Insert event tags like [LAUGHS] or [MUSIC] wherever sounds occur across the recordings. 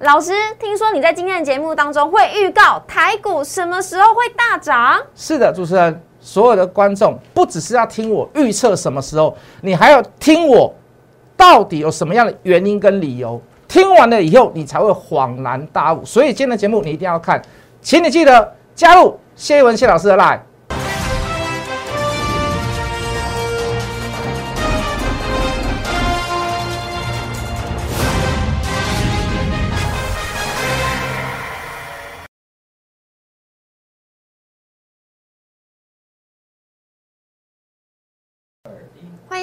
老师，听说你在今天的节目当中会预告台股什么时候会大涨？是的，主持人，所有的观众不只是要听我预测什么时候，你还要听我到底有什么样的原因跟理由。听完了以后，你才会恍然大悟。所以今天的节目你一定要看，请你记得加入谢一文谢老师的 line。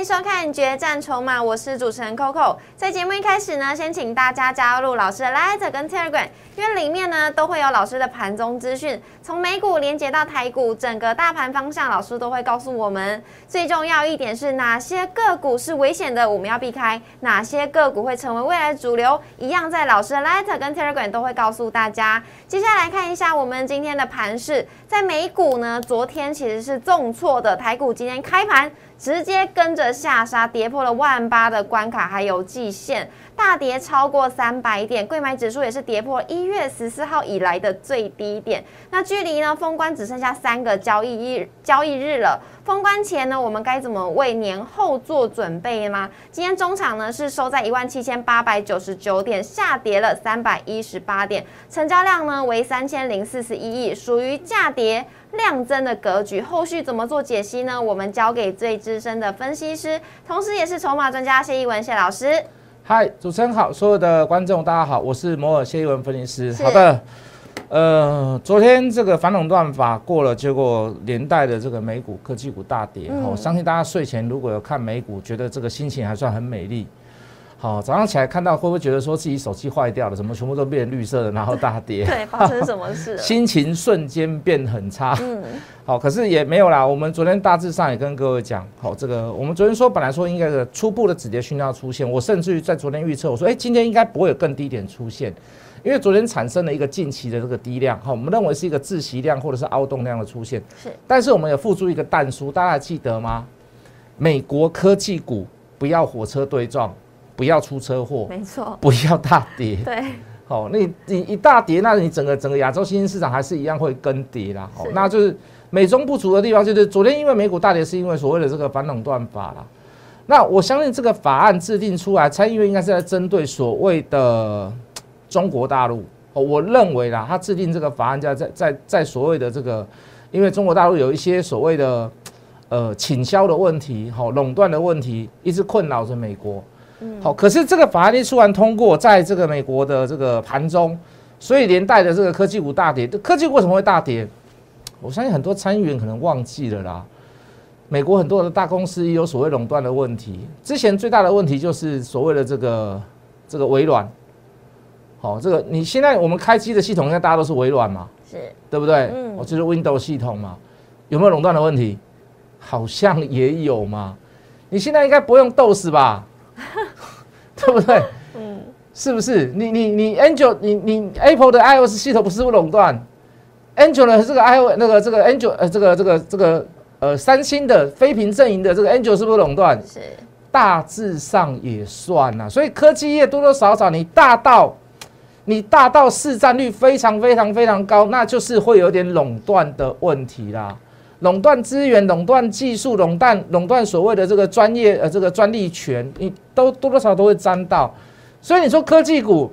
收看《决战筹码》，我是主持人 Coco。在节目一开始呢，先请大家加入老师的 Light 跟 Telegram，因为里面呢都会有老师的盘中资讯，从美股连接到台股，整个大盘方向，老师都会告诉我们。最重要一点是哪些个股是危险的，我们要避开；哪些个股会成为未来主流，一样在老师的 Light 跟 Telegram 都会告诉大家。接下来看一下我们今天的盘势，在美股呢，昨天其实是重挫的，台股今天开盘。直接跟着下杀，跌破了万八的关卡，还有季线，大跌超过三百点，贵买指数也是跌破一月十四号以来的最低点。那距离呢封关只剩下三个交易日，交易日了。封关前呢，我们该怎么为年后做准备吗？今天中场呢是收在一万七千八百九十九点，下跌了三百一十八点，成交量呢为三千零四十一亿，属于价跌。量增的格局，后续怎么做解析呢？我们交给最资深的分析师，同时也是筹码专家谢一文谢老师。嗨，主持人好，所有的观众大家好，我是摩尔谢一文分析师。好的，呃，昨天这个反垄断法过了，结果连带的这个美股科技股大跌。我相信大家睡前如果有看美股，觉得这个心情还算很美丽。好，早上起来看到会不会觉得说自己手机坏掉了？怎么全部都变绿色的，然后大跌？对，发生什么事？[LAUGHS] 心情瞬间变很差。嗯，好，可是也没有啦。我们昨天大致上也跟各位讲，好，这个我们昨天说本来说应该是初步的止跌讯号出现，我甚至于在昨天预测，我说，哎，今天应该不会有更低点出现，因为昨天产生了一个近期的这个低量，好，我们认为是一个窒息量或者是凹洞量的出现。是，但是我们有附注一个弹书，大家还记得吗？美国科技股不要火车对撞。不要出车祸，没错，不要大跌，对，好，那你一大跌，那你整个整个亚洲新兴市场还是一样会跟跌啦，好，那就是美中不足的地方，就是昨天因为美股大跌，是因为所谓的这个反垄断法啦。那我相信这个法案制定出来，参议院应该是在针对所谓的中国大陆，哦，我认为啦，他制定这个法案，在在在在所谓的这个，因为中国大陆有一些所谓的呃倾销的问题，好，垄断的问题，一直困扰着美国。好，可是这个法案一出完通过，在这个美国的这个盘中，所以连带的这个科技股大跌。科技股为什么会大跌？我相信很多参议员可能忘记了啦。美国很多的大公司也有所谓垄断的问题。之前最大的问题就是所谓的这个这个微软。好，这个你现在我们开机的系统，应该大家都是微软嘛？是，对不对？嗯，就是 Windows 系统嘛。有没有垄断的问题？好像也有嘛。你现在应该不用 DOS 吧？[LAUGHS] 对不对？嗯，是不是？你你你 Angel，你你 Apple 的 iOS 系统不是不垄断？Angel 的这个 iOS 那个这个 Angel 呃这个这个这个呃三星的非屏阵营的这个 Angel 是不是垄断？是，大致上也算啊。所以科技业多多少少你大到你大到市占率非常非常非常高，那就是会有点垄断的问题啦。垄断资源、垄断技术、垄断垄断所谓的这个专业呃这个专利权，你都多多少少都会沾到，所以你说科技股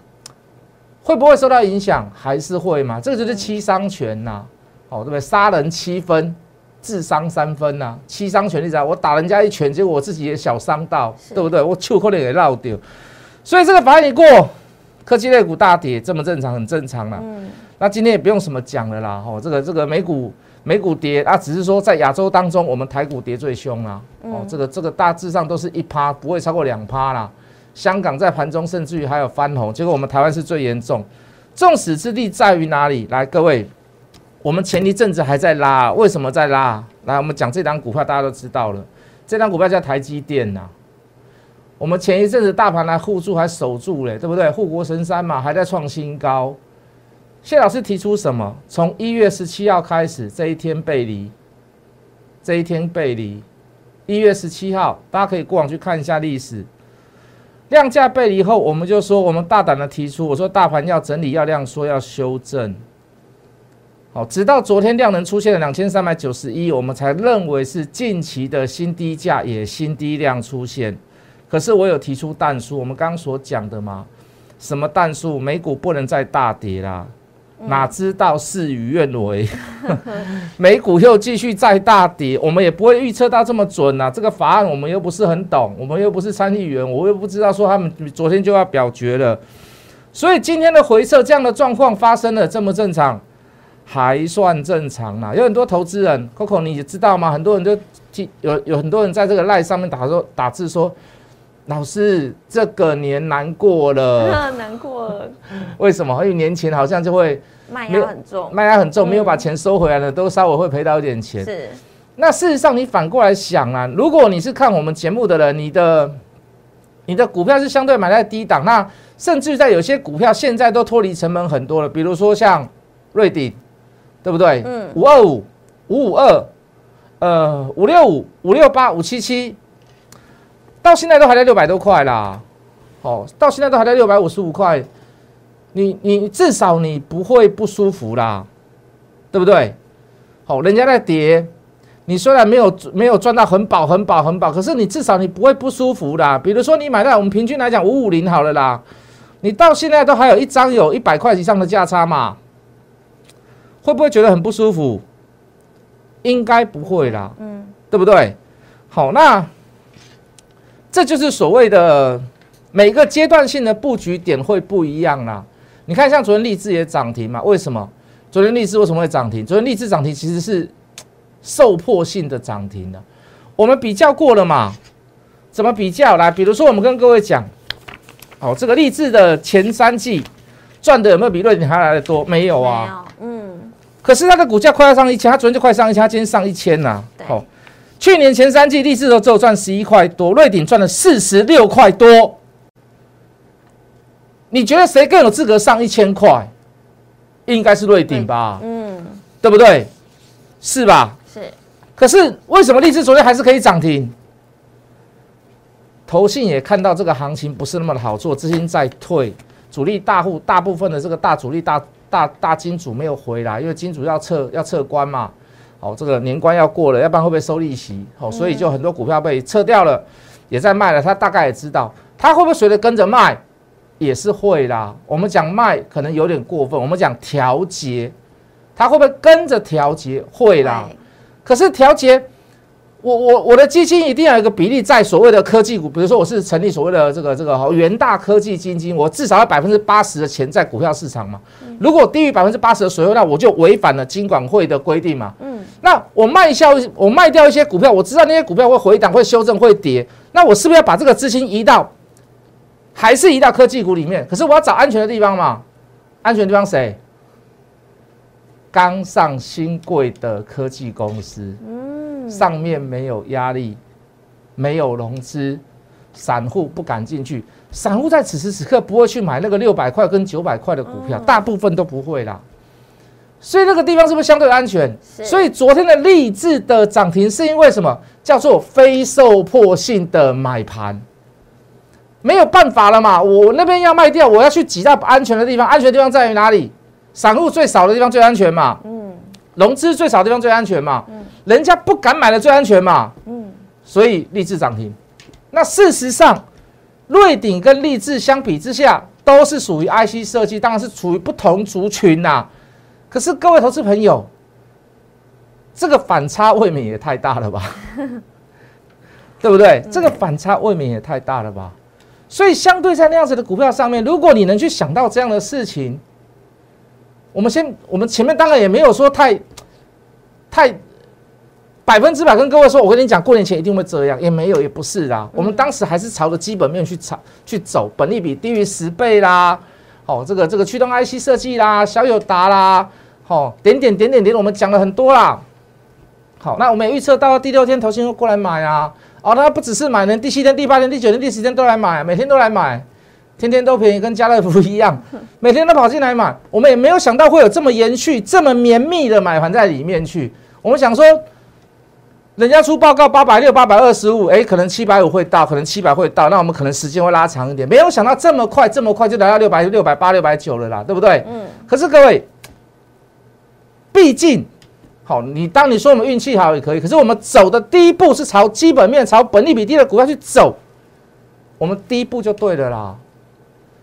会不会受到影响？还是会嘛？这个就是七伤拳呐，哦对不对？杀人七分，自伤三分呐，七伤拳你知道？我打人家一拳，结果我自己也小伤到，对不对？我球可能也绕掉，所以这个法案一过，科技类股大跌，这么正常，很正常了。嗯，那今天也不用什么讲了啦，哦，这个这个美股。美股跌啊，只是说在亚洲当中，我们台股跌最凶啦。哦，这个这个大致上都是一趴，不会超过两趴啦。香港在盘中甚至于还有翻红，结果我们台湾是最严重。众矢之的在于哪里？来，各位，我们前一阵子还在拉，为什么在拉？来，我们讲这张股票，大家都知道了。这张股票叫台积电呐。我们前一阵子大盘来护住，还守住嘞，对不对？护国神山嘛，还在创新高。谢老师提出什么？从一月十七号开始，这一天背离，这一天背离，一月十七号，大家可以过往去看一下历史。量价背离后，我们就说我们大胆的提出，我说大盘要整理，要量缩，要修正。好，直到昨天量能出现了两千三百九十一，我们才认为是近期的新低价，也新低量出现。可是我有提出弹数，我们刚刚所讲的嘛，什么弹数？美股不能再大跌啦，哪知道事与愿违，[LAUGHS] 美股又继续再大跌，我们也不会预测到这么准呐。这个法案我们又不是很懂，我们又不是参议员，我又不知道说他们昨天就要表决了，所以今天的回撤这样的状况发生了，正不正常？还算正常啦，有很多投资人，Coco，你知道吗？很多人就有有很多人在这个赖上面打说打字说，老师这个年难过了，[LAUGHS] 难过了，为什么？因为年前好像就会卖压很重，卖压很重，没有把钱收回来了，都稍微会赔到一点钱。是，那事实上你反过来想啊，如果你是看我们节目的人，你的你的股票是相对买在低档，那甚至在有些股票现在都脱离成本很多了，比如说像瑞鼎。对不对？嗯，五二五，五五二，呃，五六五，五六八，五七七，到现在都还在六百多块啦。哦，到现在都还在六百五十五块，你你至少你不会不舒服啦，对不对？好，人家在跌，你虽然没有没有赚到很饱很饱很饱，可是你至少你不会不舒服啦。比如说你买在我们平均来讲五五零好了啦，你到现在都还有一张有一百块以上的价差嘛。会不会觉得很不舒服？应该不会啦，嗯，对不对？好，那这就是所谓的每个阶段性的布局点会不一样啦。你看，像昨天励志也涨停嘛？为什么？昨天励志为什么会涨停？昨天励志涨停其实是 [TSK] 受迫性的涨停的。我们比较过了嘛？怎么比较？来，比如说我们跟各位讲，哦，这个励志的前三季赚的有没有比瑞鼎还来的多？没有啊，嗯。可是它的股价快要上一千，它昨天就快上一千，它今天上一千呐。好，去年前三季励志都只有赚十一块多，瑞鼎赚了四十六块多。你觉得谁更有资格上一千块？应该是瑞鼎吧？嗯，对不对？是吧？是。可是为什么励志昨天还是可以涨停？投信也看到这个行情不是那么的好做，资金在退，主力大户大部分的这个大主力大。大大金主没有回来，因为金主要撤要撤关嘛，哦，这个年关要过了，要不然会不会收利息？哦，所以就很多股票被撤掉了，也在卖了。他大概也知道，他会不会随着跟着卖，也是会啦。我们讲卖可能有点过分，我们讲调节，它会不会跟着调节？会啦。可是调节。我我我的基金一定要有一个比例在所谓的科技股，比如说我是成立所谓的这个这个元大科技基金，我至少要百分之八十的钱在股票市场嘛。如果低于百分之八十的水位，那我就违反了金管会的规定嘛。嗯，那我卖销我卖掉一些股票，我知道那些股票会回档、会修正、会跌，那我是不是要把这个资金移到，还是移到科技股里面？可是我要找安全的地方嘛。安全的地方谁？刚上新贵的科技公司。嗯。上面没有压力，没有融资，散户不敢进去。散户在此时此刻不会去买那个六百块跟九百块的股票，大部分都不会啦。所以那个地方是不是相对安全？所以昨天的励志的涨停是因为什么？叫做非受迫性的买盘，没有办法了嘛。我那边要卖掉，我要去挤到安全的地方。安全的地方在于哪里？散户最少的地方最安全嘛。嗯，融资最少的地方最安全嘛。嗯。人家不敢买的最安全嘛，嗯，所以立志涨停。那事实上，瑞鼎跟励志相比之下，都是属于 IC 设计，当然是处于不同族群呐。可是各位投资朋友，这个反差未免也太大了吧？[LAUGHS] 对不对？这个反差未免也太大了吧？所以相对在那样子的股票上面，如果你能去想到这样的事情，我们先，我们前面当然也没有说太，太。百分之百跟各位说，我跟你讲，过年前一定会这样，也没有，也不是啦。我们当时还是朝着基本面去炒去走，本利比低于十倍啦，哦，这个这个驱动 IC 设计啦，小友达啦，哦，点点点点点，我们讲了很多啦。好，那我们也预测到第六天投信会过来买啊，哦，他不只是买，连第七天、第八天、第九天、第十天都来买，每天都来买，天天都便宜，跟家乐福一样，[LAUGHS] 每天都跑进来买。我们也没有想到会有这么延续、这么绵密的买盘在里面去。我们想说。人家出报告八百六、八百二十五，哎，可能七百五会到，可能七百会到，那我们可能时间会拉长一点。没有想到这么快，这么快就来到六百六百八、六百九了啦，对不对？嗯。可是各位，毕竟，好，你当你说我们运气好也可以，可是我们走的第一步是朝基本面、朝本利比低的股票去走，我们第一步就对了啦。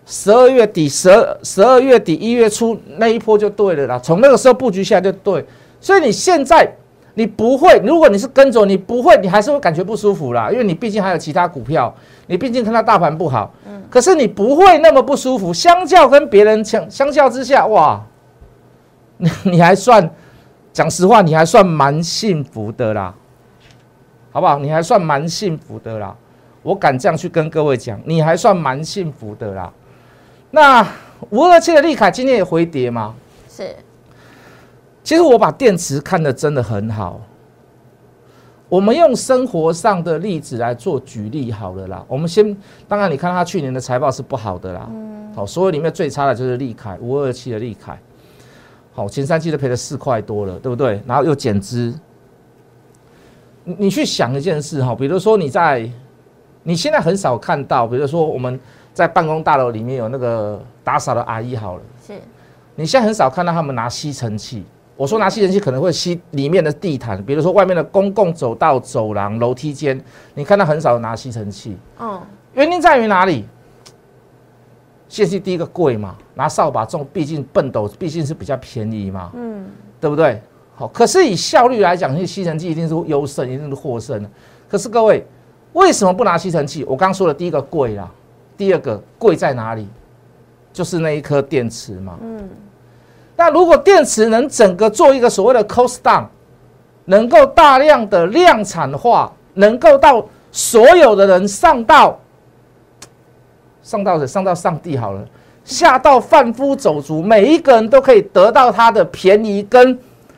十二月底、十二十二月底、一月初那一波就对了啦，从那个时候布局下来就对。所以你现在。你不会，如果你是跟着，你不会，你还是会感觉不舒服啦，因为你毕竟还有其他股票，你毕竟看到大盘不好，嗯，可是你不会那么不舒服。相较跟别人相相较之下，哇，你你还算，讲实话，你还算蛮幸福的啦，好不好？你还算蛮幸福的啦，我敢这样去跟各位讲，你还算蛮幸福的啦。那五二七的利凯今天也回跌吗？是。其实我把电池看得真的很好。我们用生活上的例子来做举例好了啦。我们先，当然你看他去年的财报是不好的啦。嗯。好，所有里面最差的就是利凯五二七的利凯。好，前三季都赔了四块多了，对不对？然后又减资。你你去想一件事哈，比如说你在，你现在很少看到，比如说我们在办公大楼里面有那个打扫的阿姨好了。是。你现在很少看到他们拿吸尘器。我说拿吸尘器可能会吸里面的地毯，比如说外面的公共走道、走廊、楼梯间，你看到很少拿吸尘器。嗯，原因在于哪里？吸尘器第一个贵嘛，拿扫把种，毕竟笨斗毕竟是比较便宜嘛。嗯，对不对？好，可是以效率来讲，那吸尘器一定是优胜，一定是获胜的。可是各位为什么不拿吸尘器？我刚说的第一个贵啦，第二个贵在哪里？就是那一颗电池嘛。嗯。那如果电池能整个做一个所谓的 cost down，能够大量的量产化，能够到所有的人上到上到上到上帝好了，下到贩夫走卒，每一个人都可以得到他的便宜跟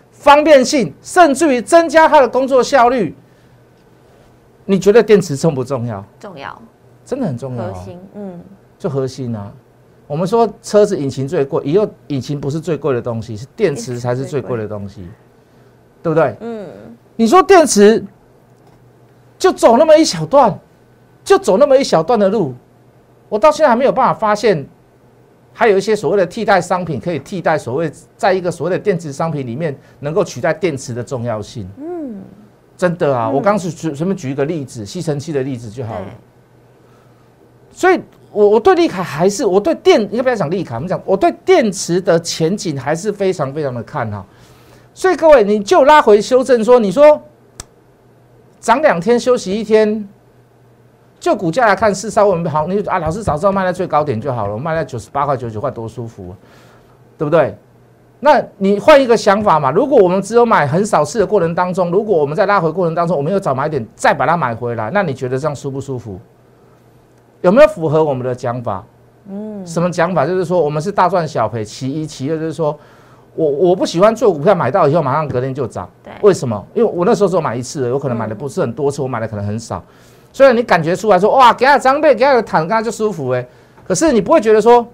方便性，甚至于增加他的工作效率。你觉得电池重不重要？重要，真的很重要。核心，嗯，就核心啊。我们说车子引擎最贵，以后引擎不是最贵的东西，是电池才是最贵的东西，对不对？嗯。你说电池就走那么一小段，就走那么一小段的路，我到现在还没有办法发现，还有一些所谓的替代商品可以替代所谓在一个所谓的电池商品里面能够取代电池的重要性。嗯。真的啊，我刚是随随便举一个例子，吸尘器的例子就好了。所以。我我对利卡还是我对电，要不要讲利卡？我们讲我对电池的前景还是非常非常的看好。所以各位，你就拉回修正说，你说涨两天休息一天，就股价来看是稍微好。你啊，老师早知道卖在最高点就好了，卖在九十八块九九块多舒服，对不对？那你换一个想法嘛，如果我们只有买很少次的过程当中，如果我们在拉回过程当中，我们又早买点再把它买回来，那你觉得这样舒不舒服？有没有符合我们的讲法？嗯，什么讲法？就是说我们是大赚小赔，其一，其二就是说我我不喜欢做股票，买到以后马上隔天就涨。对，为什么？因为我那时候只有买一次，有可能买的不是很多次，我买的可能很少。虽然你感觉出来说哇，给他张被，给他躺，刚刚就舒服哎，可是你不会觉得说，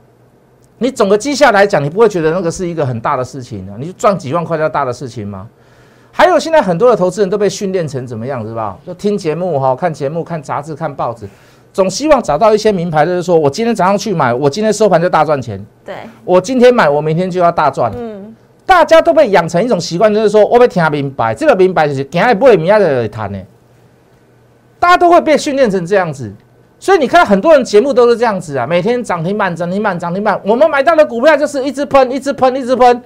你整个绩效来讲，你不会觉得那个是一个很大的事情啊？你赚几万块叫大的事情吗？还有现在很多的投资人都被训练成怎么样，是吧？就听节目哈，看节目、看杂志、看报纸。总希望找到一些名牌，就是说我今天早上去买，我今天收盘就大赚钱。对，我今天买，我明天就要大赚。嗯，大家都被养成一种习惯，就是说我被听明白，这个明白就是今日不会明仔就谈的。大家都会被训练成这样子，所以你看很多人节目都是这样子啊，每天涨停板、涨停板、涨停板。我们买到的股票就是一直喷、一直喷、一直喷，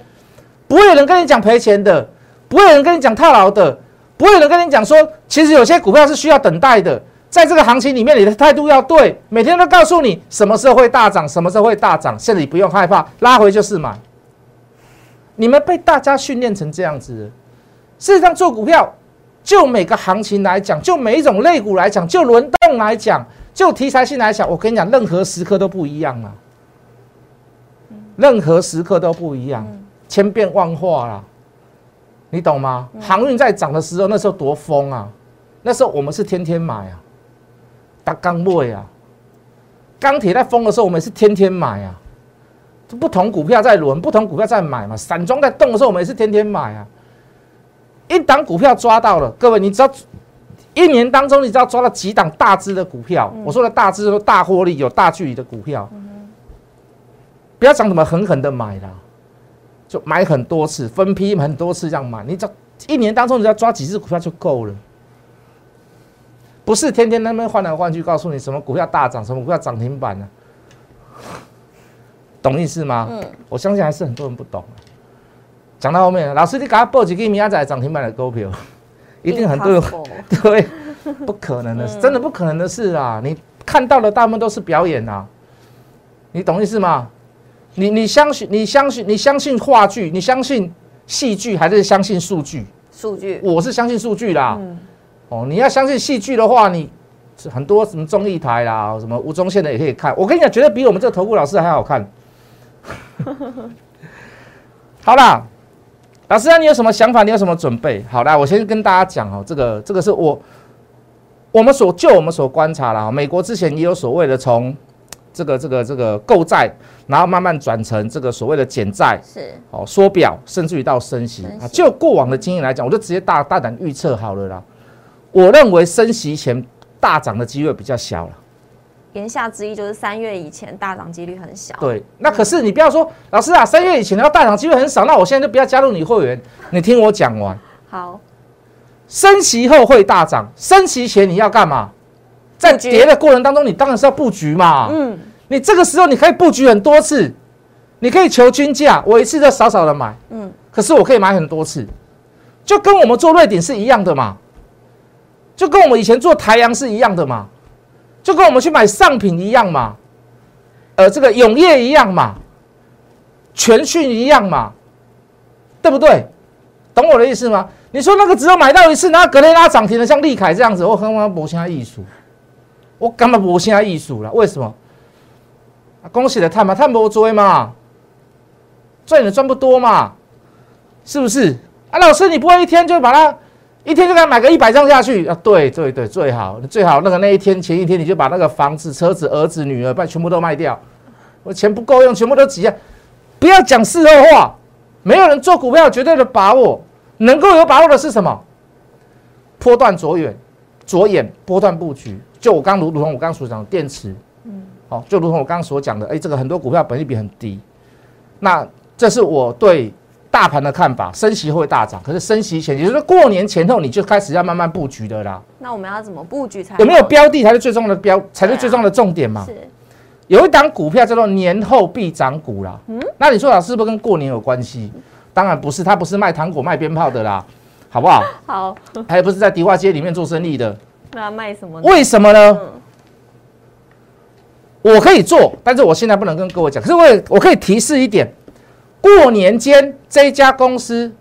不会有人跟你讲赔钱的，不会有人跟你讲套牢的，不会有人跟你讲说，其实有些股票是需要等待的。在这个行情里面，你的态度要对，每天都告诉你什么时候会大涨，什么时候会大涨。现在你不用害怕，拉回就是买。你们被大家训练成这样子，事实上做股票，就每个行情来讲，就每一种类股来讲，就轮动来讲，就题材性来讲，我跟你讲，任何时刻都不一样啊。任何时刻都不一样，千变万化啦，你懂吗？航运在涨的时候，那时候多疯啊，那时候我们是天天买啊。打钢木呀，钢铁在疯的时候，我们是天天买啊。不同股票在轮，不同股票在买嘛。散装在动的时候，我们也是天天买啊。一档股票抓到了，各位，你只要一年当中，你只要抓到几档大只的股票？我说的大只，大获利、有大距离的股票，不要讲什么狠狠的买啦，就买很多次，分批很多次这样买。你只要一年当中，你只要抓几只股票就够了，不是天天那边换来换去，告诉你什么股票大涨，什么股票涨停板呢、懂意思吗？嗯，我相信还是很多人不懂。讲到后面，老师你给他报几个明仔涨停板的股票，[LAUGHS] 一定很多人 [LAUGHS] 对，不可能的事，真的不可能的事啊！你看到的大部分都是表演啊，你懂意思吗？你你相信你相信你相信话剧，你相信戏剧还是相信数据？数据，我是相信数据啦。嗯哦，你要相信戏剧的话，你很多什么综艺台啦，什么吴宗宪的也可以看。我跟你讲，绝对比我们这个投顾老师还好看。[LAUGHS] 好啦，老师啊，你有什么想法？你有什么准备？好啦，我先跟大家讲哦，这个这个是我我们所就我们所观察啦，美国之前也有所谓的从这个这个这个购债，然后慢慢转成这个所谓的减债，是哦，缩表，甚至于到升息升息啊。就过往的经验来讲，我就直接大大胆预测好了啦。我认为升息前大涨的机会比较小了。言下之意就是三月以前大涨几率很小。对，那可是你不要说，老师啊，三月以前要大涨机会很少，那我现在就不要加入你会员。你听我讲完，好，升息后会大涨，升息前你要干嘛？在跌的过程当中，你当然是要布局嘛。嗯，你这个时候你可以布局很多次，你可以求均价，我一次就少少的买，嗯嗯，可是我可以买很多次，就跟我们做瑞典是一样的嘛，就跟我们以前做台阳是一样的嘛，就跟我们去买上品一样嘛，呃，这个永业一样嘛，全讯一样嘛，对不对？懂我的意思吗？你说那个只有买到一次，然后格雷拉涨停的，像利凯这样子，我很我博现艺术，我根本博现艺术了，为什么？啊，恭喜的探嘛，探不追嘛，赚也赚不多嘛，是不是？啊，老师，你不会一天就把它，一天就给他买个一百张下去啊？对对对，最好最好那个那一天前一天你就把那个房子、车子、儿子、女儿，把全部都卖掉，我钱不够用，全部都挤啊！不要讲事后话，没有人做股票有绝对的把握，能够有把握的是什么？波段着眼，着眼波段布局。就我刚如如同我刚刚所讲的电池，好、就如同我刚刚所讲的，哎，这个很多股票本益比很低，那这是我对大盘的看法，升息会大涨，可是升息前，也就是说过年前后你就开始要慢慢布局的啦。那我们要怎么布局才有没有标的才是最重要的标，才是最重要的重点嘛？是有一档股票叫做年后必涨股啦。嗯，那你说老师是不是跟过年有关系？当然不是，他不是卖糖果卖鞭炮的啦，好不好？好，还不是在迪化街里面做生意的。那卖什么呢？为什么呢？嗯我可以做，但是我现在不能跟各位讲。可是我也我可以提示一点，过年间这一家公司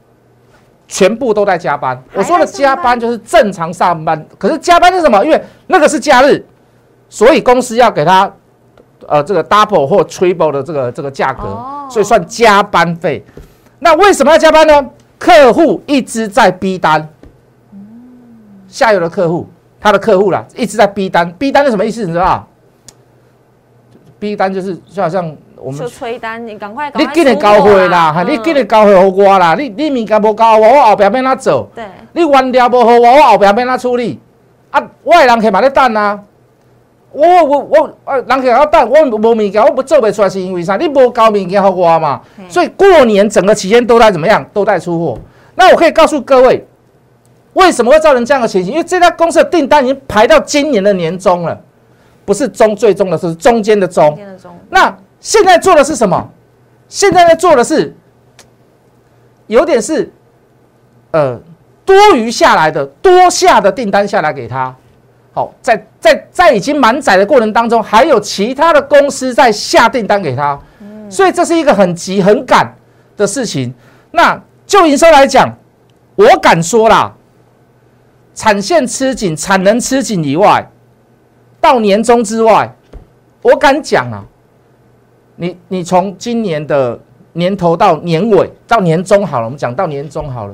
全部都在加班。我说的加班就是正常上班，可是加班是什么？因为那个是假日，所以公司要给他呃这个 double 或 triple 的这个这个价格，哦所以算加班费。那为什么要加班呢？客户一直在逼单，下游的客户，他的客户啦，一直在逼单。逼单是什么意思？你知道吧？逼单就是就好像我们就催单，你赶快赶你快今日交货货啦，哈、嗯你今日交货给我啦，你你物件无交我，我后壁要哪做？对你原料无好我，我后壁要哪处理？啊，我的人客嘛咧等啊，我我我啊，人客要等，我无物件，我不做不出来是因为啥？你无交物件给我嘛，所以过年整个期间都在怎么样？都在出货。那我可以告诉各位，为什么会造成这样的情形？因为这家公司的订单已经排到今年的年终了，不是中最终的，是中间的中的中那现在做的是什么？现在在做的是，有点是，呃，多余下来的多下的订单下来给他。好，在在在已经满载的过程当中，还有其他的公司在下订单给他，所以这是一个很急很赶的事情。那就营收来讲，我敢说啦，产线吃紧、产能吃紧以外，到年终之外，我敢讲啊，你你从今年的年头到年尾到年终好了，我们讲到年终好了，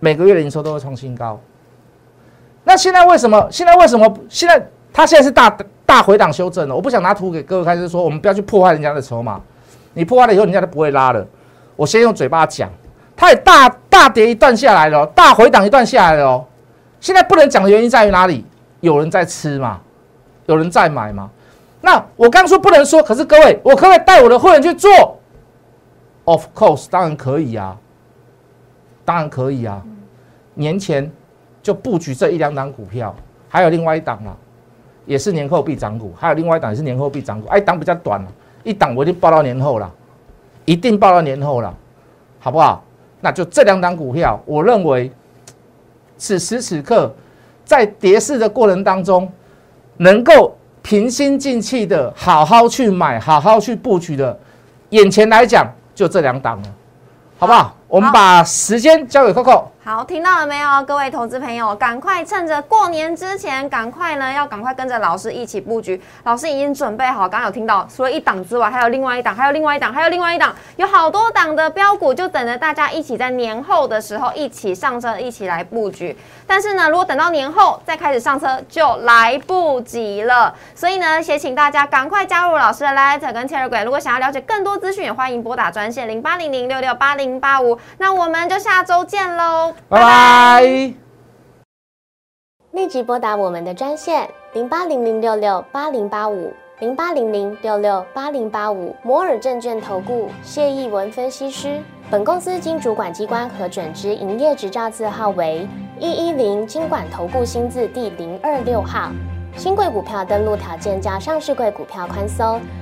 每个月的营收都会创新高。那现在为什么？现在为什么？现在它现在是大大回档修正了。我不想拿图给各位看，就是说我们不要去破坏人家的筹码，你破坏了以后，人家就不会拉了。我先用嘴巴讲，它也大大跌一段下来了，大回档一段下来了。现在不能讲的原因在于哪里？有人在吃嘛，有人在买嘛。那我刚说不能说，可是各位，我可不可以带我的会员去做？Of course，当然可以啊，当然可以啊。年前就布局这一两档股票，还有另外一档啊，也是年后必涨股，还有另外一档也是年后必涨股。哎，档比较短，一档我已经报到年后了，一定报到年后了，好不好？那就这两档股票，我认为此时此刻在跌势的过程当中，能够。平心静气的好好去买，好好去布局的，眼前来讲就这两档了，好不好？我们把时间交给 Coco。好，听到了没有，各位投资朋友，赶快趁着过年之前，赶快呢，要赶快跟着老师一起布局。老师已经准备好，刚刚有听到，除了一档之外，还有另外一档，还有另外一档，还有另外一档，有好多档的标股，就等着大家一起在年后的时候一起上车，一起来布局。但是呢，如果等到年后再开始上车，就来不及了。所以呢，也请大家赶快加入老师的 Light 跟 Telegram。如果想要了解更多资讯，也欢迎拨打专线零八零零六六八零八五。那我们就下周见喽，拜拜！立即拨打我们的专线零八零零六六八零八五零八零零六六八零八五摩尔证券投顾谢义文分析师。本公司经主管机关核准之营业执照字号为一一零金管投顾新字第零二六号。新贵股票登录条件较上市贵股票宽松。